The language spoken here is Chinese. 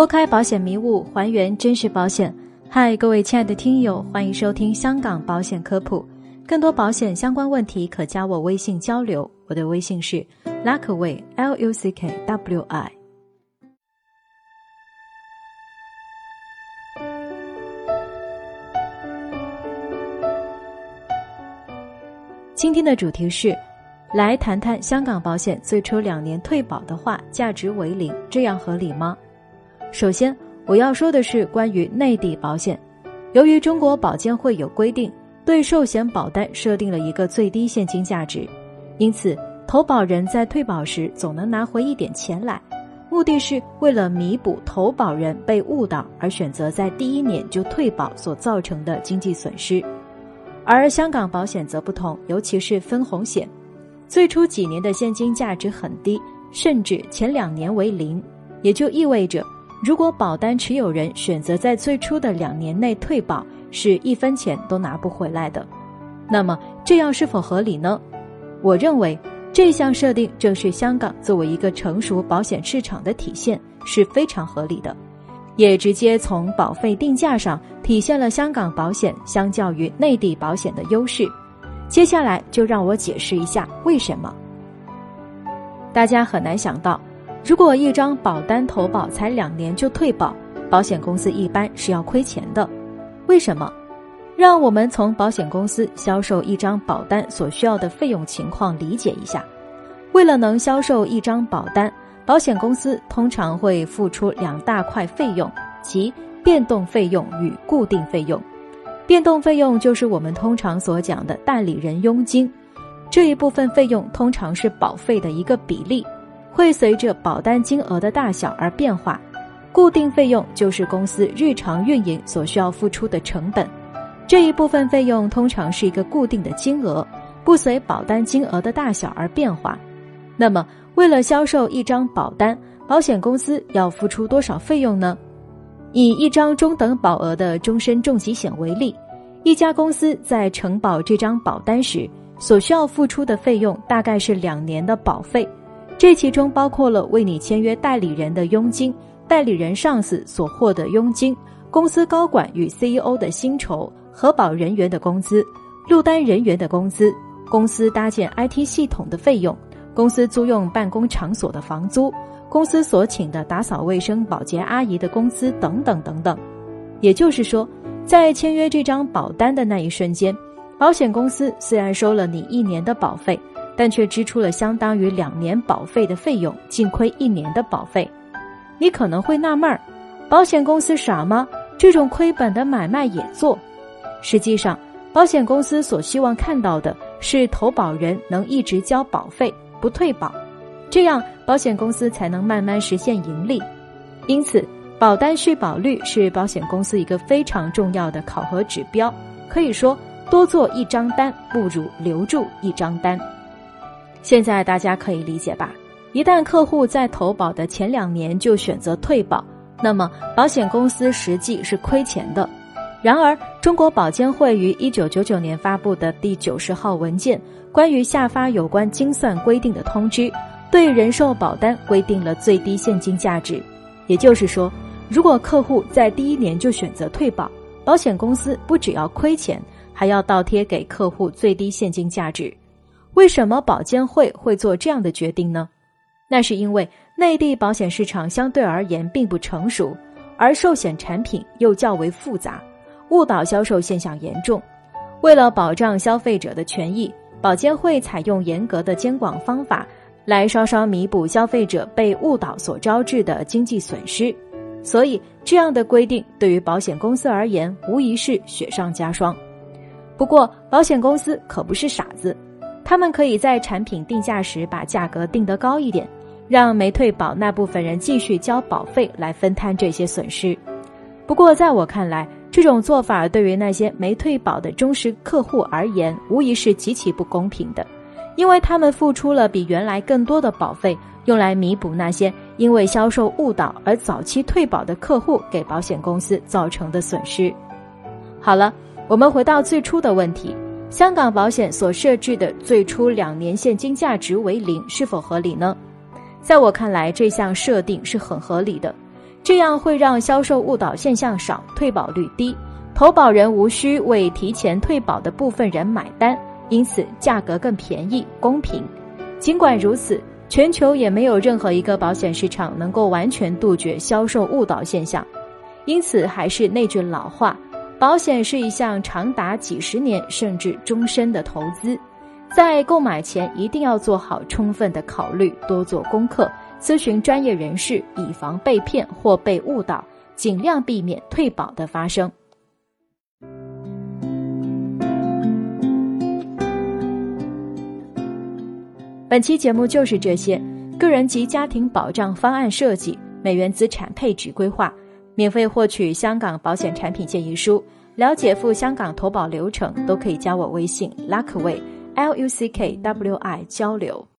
拨开保险迷雾，还原真实保险。嗨，各位亲爱的听友，欢迎收听香港保险科普。更多保险相关问题，可加我微信交流。我的微信是 Luckway L U C K W I。今天的主题是，来谈谈香港保险最初两年退保的话，价值为零，这样合理吗？首先，我要说的是关于内地保险。由于中国保监会有规定，对寿险保单设定了一个最低现金价值，因此投保人在退保时总能拿回一点钱来。目的是为了弥补投保人被误导而选择在第一年就退保所造成的经济损失。而香港保险则不同，尤其是分红险，最初几年的现金价值很低，甚至前两年为零，也就意味着。如果保单持有人选择在最初的两年内退保，是一分钱都拿不回来的。那么这样是否合理呢？我认为这项设定正是香港作为一个成熟保险市场的体现，是非常合理的，也直接从保费定价上体现了香港保险相较于内地保险的优势。接下来就让我解释一下为什么。大家很难想到。如果一张保单投保才两年就退保，保险公司一般是要亏钱的。为什么？让我们从保险公司销售一张保单所需要的费用情况理解一下。为了能销售一张保单，保险公司通常会付出两大块费用，即变动费用与固定费用。变动费用就是我们通常所讲的代理人佣金，这一部分费用通常是保费的一个比例。会随着保单金额的大小而变化，固定费用就是公司日常运营所需要付出的成本，这一部分费用通常是一个固定的金额，不随保单金额的大小而变化。那么，为了销售一张保单，保险公司要付出多少费用呢？以一张中等保额的终身重疾险为例，一家公司在承保这张保单时，所需要付出的费用大概是两年的保费。这其中包括了为你签约代理人的佣金、代理人上司所获的佣金、公司高管与 CEO 的薪酬、核保人员的工资、录单人员的工资、公司搭建 IT 系统的费用、公司租用办公场所的房租、公司所请的打扫卫生保洁阿姨的工资等等等等。也就是说，在签约这张保单的那一瞬间，保险公司虽然收了你一年的保费。但却支出了相当于两年保费的费用，净亏一年的保费。你可能会纳闷儿，保险公司傻吗？这种亏本的买卖也做？实际上，保险公司所希望看到的是投保人能一直交保费，不退保，这样保险公司才能慢慢实现盈利。因此，保单续保率是保险公司一个非常重要的考核指标。可以说，多做一张单不如留住一张单。现在大家可以理解吧？一旦客户在投保的前两年就选择退保，那么保险公司实际是亏钱的。然而，中国保监会于一九九九年发布的第九十号文件《关于下发有关精算规定的通知》，对人寿保单规定了最低现金价值。也就是说，如果客户在第一年就选择退保，保险公司不只要亏钱，还要倒贴给客户最低现金价值。为什么保监会会做这样的决定呢？那是因为内地保险市场相对而言并不成熟，而寿险产品又较为复杂，误导销售现象严重。为了保障消费者的权益，保监会采用严格的监管方法，来稍稍弥补消费者被误导所招致的经济损失。所以，这样的规定对于保险公司而言，无疑是雪上加霜。不过，保险公司可不是傻子。他们可以在产品定价时把价格定得高一点，让没退保那部分人继续交保费来分摊这些损失。不过，在我看来，这种做法对于那些没退保的忠实客户而言，无疑是极其不公平的，因为他们付出了比原来更多的保费，用来弥补那些因为销售误导而早期退保的客户给保险公司造成的损失。好了，我们回到最初的问题。香港保险所设置的最初两年现金价值为零，是否合理呢？在我看来，这项设定是很合理的。这样会让销售误导现象少，退保率低，投保人无需为提前退保的部分人买单，因此价格更便宜、公平。尽管如此，全球也没有任何一个保险市场能够完全杜绝销售误导现象，因此还是那句老话。保险是一项长达几十年甚至终身的投资，在购买前一定要做好充分的考虑，多做功课，咨询专业人士，以防被骗或被误导，尽量避免退保的发生。本期节目就是这些，个人及家庭保障方案设计、美元资产配置规划。免费获取香港保险产品建议书，了解赴香港投保流程，都可以加我微信 Luckway L U C K W I 交流。